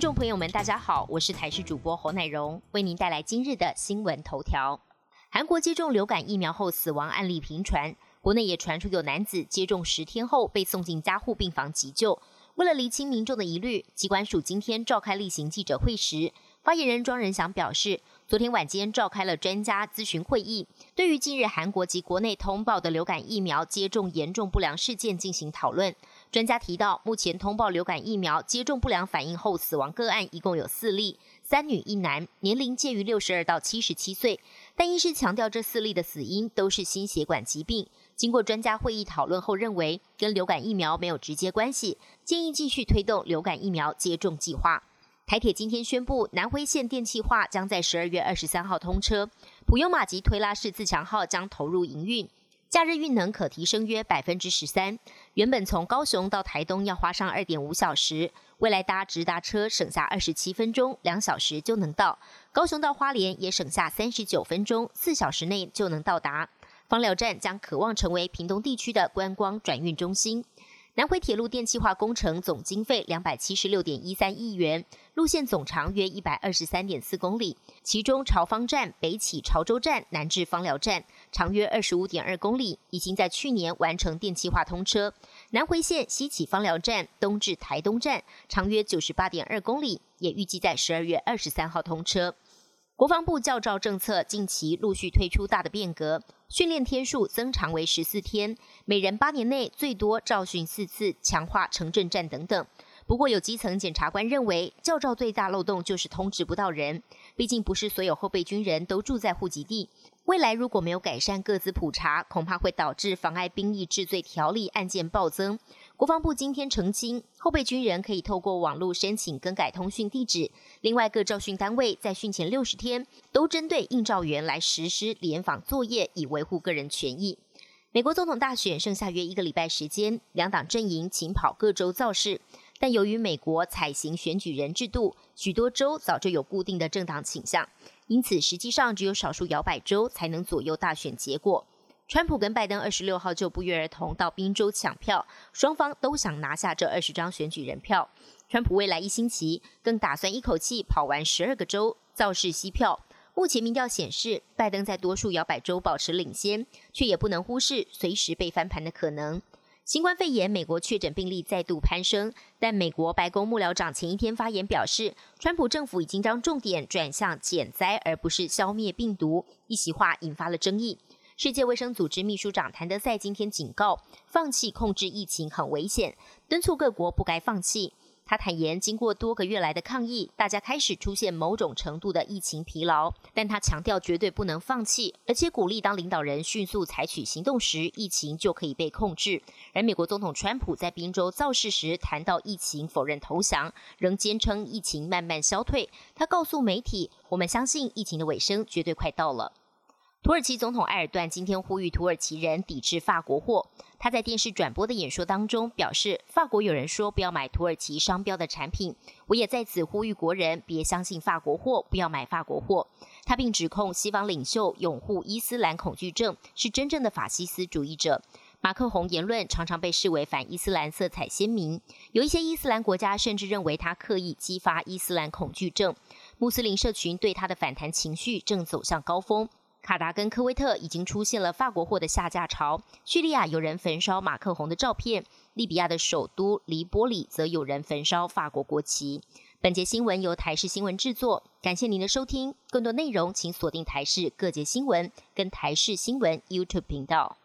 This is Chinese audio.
听众朋友们，大家好，我是台视主播侯乃荣，为您带来今日的新闻头条。韩国接种流感疫苗后死亡案例频传，国内也传出有男子接种十天后被送进加护病房急救。为了厘清民众的疑虑，机关署今天召开例行记者会时，发言人庄仁祥表示。昨天晚间召开了专家咨询会议，对于近日韩国及国内通报的流感疫苗接种严重不良事件进行讨论。专家提到，目前通报流感疫苗接种不良反应后死亡个案一共有四例，三女一男，年龄介于六十二到七十七岁。但医师强调，这四例的死因都是心血管疾病。经过专家会议讨论后，认为跟流感疫苗没有直接关系，建议继续推动流感疫苗接种计划。台铁今天宣布，南回线电气化将在十二月二十三号通车，普悠马及推拉式自强号将投入营运，假日运能可提升约百分之十三。原本从高雄到台东要花上二点五小时，未来搭直达车省下二十七分钟，两小时就能到。高雄到花莲也省下三十九分钟，四小时内就能到达。芳寮站将渴望成为屏东地区的观光转运中心。南回铁路电气化工程总经费两百七十六点一三亿元，路线总长约一百二十三点四公里，其中朝方站北起潮州站，南至芳寮站，长约二十五点二公里，已经在去年完成电气化通车。南回线西起芳寮站，东至台东站，长约九十八点二公里，也预计在十二月二十三号通车。国防部教招政策近期陆续推出大的变革，训练天数增长为十四天，每人八年内最多召训四次，强化城镇战等等。不过，有基层检察官认为，教招最大漏洞就是通知不到人，毕竟不是所有后备军人都住在户籍地。未来如果没有改善各自普查，恐怕会导致妨碍兵役治罪条例案件暴增。国防部今天澄清，后备军人可以透过网络申请更改通讯地址。另外，各召训单位在训前六十天都针对应召员来实施联访作业，以维护个人权益。美国总统大选剩下约一个礼拜时间，两党阵营紧跑各州造势。但由于美国采行选举人制度，许多州早就有固定的政党倾向，因此实际上只有少数摇摆州才能左右大选结果。川普跟拜登二十六号就不约而同到宾州抢票，双方都想拿下这二十张选举人票。川普未来一星期更打算一口气跑完十二个州造势吸票。目前民调显示，拜登在多数摇摆州保持领先，却也不能忽视随时被翻盘的可能。新冠肺炎，美国确诊病例再度攀升，但美国白宫幕僚长前一天发言表示，川普政府已经将重点转向减灾，而不是消灭病毒。一席话引发了争议。世界卫生组织秘书长谭德赛今天警告，放弃控制疫情很危险，敦促各国不该放弃。他坦言，经过多个月来的抗议，大家开始出现某种程度的疫情疲劳。但他强调，绝对不能放弃，而且鼓励当领导人迅速采取行动时，疫情就可以被控制。而美国总统川普在宾州造势时谈到疫情，否认投降，仍坚称疫情慢慢消退。他告诉媒体：“我们相信疫情的尾声绝对快到了。”土耳其总统埃尔段今天呼吁土耳其人抵制法国货。他在电视转播的演说当中表示，法国有人说不要买土耳其商标的产品，我也在此呼吁国人别相信法国货，不要买法国货。他并指控西方领袖拥护伊斯兰恐惧症，是真正的法西斯主义者。马克宏言论常常被视为反伊斯兰色彩鲜明，有一些伊斯兰国家甚至认为他刻意激发伊斯兰恐惧症。穆斯林社群对他的反弹情绪正走向高峰。卡达跟科威特已经出现了法国货的下架潮，叙利亚有人焚烧马克宏的照片，利比亚的首都黎波里则有人焚烧法国国旗。本节新闻由台视新闻制作，感谢您的收听。更多内容请锁定台视各节新闻跟台视新闻 YouTube 频道。